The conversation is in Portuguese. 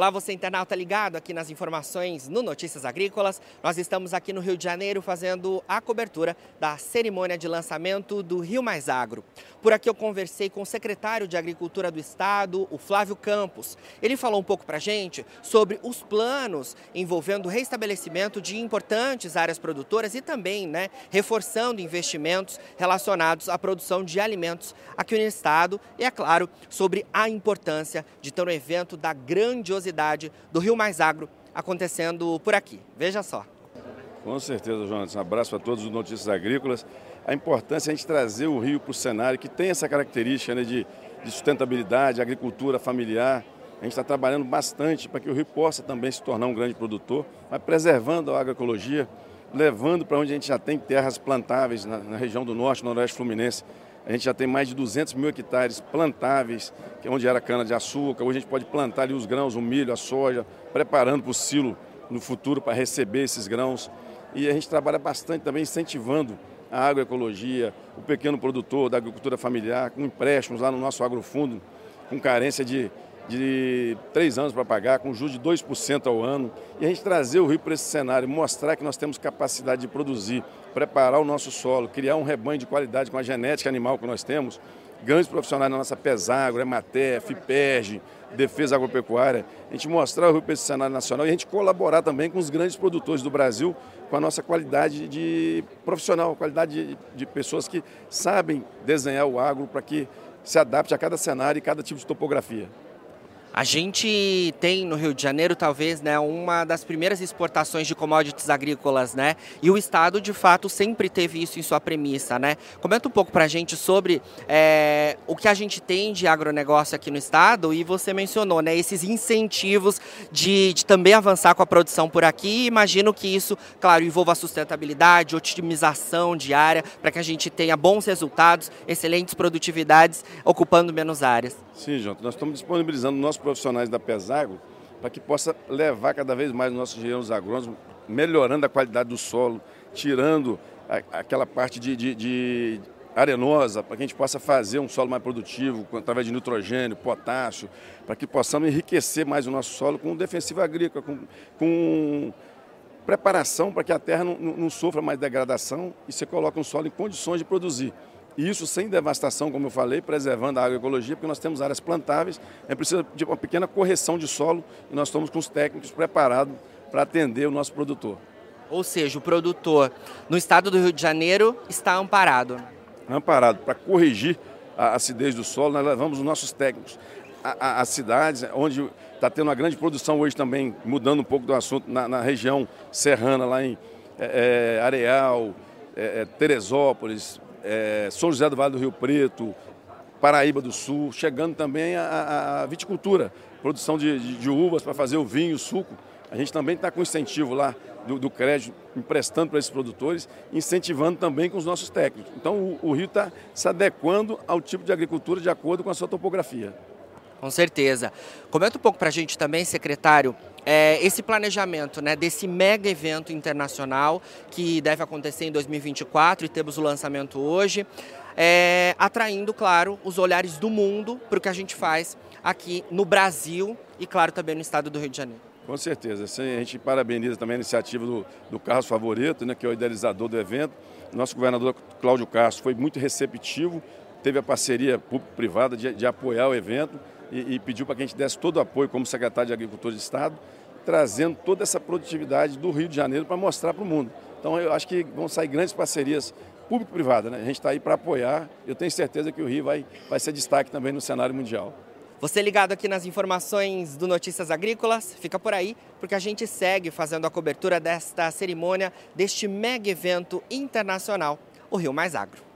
Olá, você internauta ligado aqui nas informações no Notícias Agrícolas. Nós estamos aqui no Rio de Janeiro fazendo a cobertura da cerimônia de lançamento do Rio Mais Agro. Por aqui eu conversei com o secretário de Agricultura do Estado, o Flávio Campos. Ele falou um pouco para gente sobre os planos envolvendo o restabelecimento de importantes áreas produtoras e também né, reforçando investimentos relacionados à produção de alimentos aqui no Estado e, é claro, sobre a importância de ter um evento da grandiosidade do Rio Mais Agro acontecendo por aqui. Veja só. Com certeza, Jonas. Um abraço para todos os Notícias Agrícolas. A importância é a gente trazer o Rio para o cenário que tem essa característica né, de, de sustentabilidade, agricultura familiar. A gente está trabalhando bastante para que o Rio possa também se tornar um grande produtor, mas preservando a agroecologia, levando para onde a gente já tem terras plantáveis na, na região do norte, noroeste fluminense. A gente já tem mais de 200 mil hectares plantáveis, que é onde era cana-de-açúcar. Hoje a gente pode plantar ali os grãos, o milho, a soja, preparando para o silo no futuro para receber esses grãos. E a gente trabalha bastante também incentivando a agroecologia, o pequeno produtor da agricultura familiar, com empréstimos lá no nosso agrofundo, com carência de de três anos para pagar, com juros de 2% ao ano, e a gente trazer o Rio para esse cenário, mostrar que nós temos capacidade de produzir, preparar o nosso solo, criar um rebanho de qualidade com a genética animal que nós temos, grandes profissionais na nossa Pesagro, Emater, FIPERG, Defesa Agropecuária, a gente mostrar o Rio para esse cenário nacional e a gente colaborar também com os grandes produtores do Brasil com a nossa qualidade de profissional, qualidade de, de pessoas que sabem desenhar o agro para que se adapte a cada cenário e cada tipo de topografia. A gente tem no Rio de Janeiro, talvez, né, uma das primeiras exportações de commodities agrícolas, né? E o Estado, de fato, sempre teve isso em sua premissa, né? Comenta um pouco para a gente sobre é, o que a gente tem de agronegócio aqui no Estado e você mencionou, né, esses incentivos de, de também avançar com a produção por aqui. Imagino que isso, claro, envolva sustentabilidade, otimização diária, para que a gente tenha bons resultados, excelentes produtividades, ocupando menos áreas. Sim, João, nós estamos disponibilizando nossos profissionais da Pesagro para que possa levar cada vez mais nossos engenheiros agrônomos, melhorando a qualidade do solo, tirando a, aquela parte de, de, de arenosa, para que a gente possa fazer um solo mais produtivo, através de nitrogênio, potássio, para que possamos enriquecer mais o nosso solo com defensivo agrícola, com, com preparação para que a terra não, não, sofra mais degradação e você coloque um solo em condições de produzir. Isso sem devastação, como eu falei, preservando a agroecologia, porque nós temos áreas plantáveis, é preciso de uma pequena correção de solo e nós estamos com os técnicos preparados para atender o nosso produtor. Ou seja, o produtor no estado do Rio de Janeiro está amparado. Amparado. Para corrigir a acidez do solo, nós levamos os nossos técnicos às cidades, onde está tendo uma grande produção hoje também, mudando um pouco do assunto, na, na região serrana, lá em é, Areal, é, Teresópolis, é, São José do Vale do Rio Preto, Paraíba do Sul, chegando também a, a viticultura, produção de, de, de uvas para fazer o vinho, o suco. A gente também está com incentivo lá do, do crédito, emprestando para esses produtores, incentivando também com os nossos técnicos. Então o, o Rio está se adequando ao tipo de agricultura de acordo com a sua topografia. Com certeza. Comenta um pouco para a gente também, secretário, é, esse planejamento né, desse mega evento internacional que deve acontecer em 2024 e temos o lançamento hoje, é, atraindo, claro, os olhares do mundo para o que a gente faz aqui no Brasil e, claro, também no estado do Rio de Janeiro. Com certeza. a gente parabeniza também a iniciativa do, do Carlos Favorito, né, que é o idealizador do evento. Nosso governador Cláudio Castro foi muito receptivo, teve a parceria público-privada de, de apoiar o evento e, e pediu para que a gente desse todo o apoio como secretário de Agricultura de Estado, trazendo toda essa produtividade do Rio de Janeiro para mostrar para o mundo. Então eu acho que vão sair grandes parcerias público-privada, né? A gente está aí para apoiar. Eu tenho certeza que o Rio vai, vai ser destaque também no cenário mundial. Você ligado aqui nas informações do Notícias Agrícolas, fica por aí, porque a gente segue fazendo a cobertura desta cerimônia, deste mega evento internacional, o Rio Mais Agro.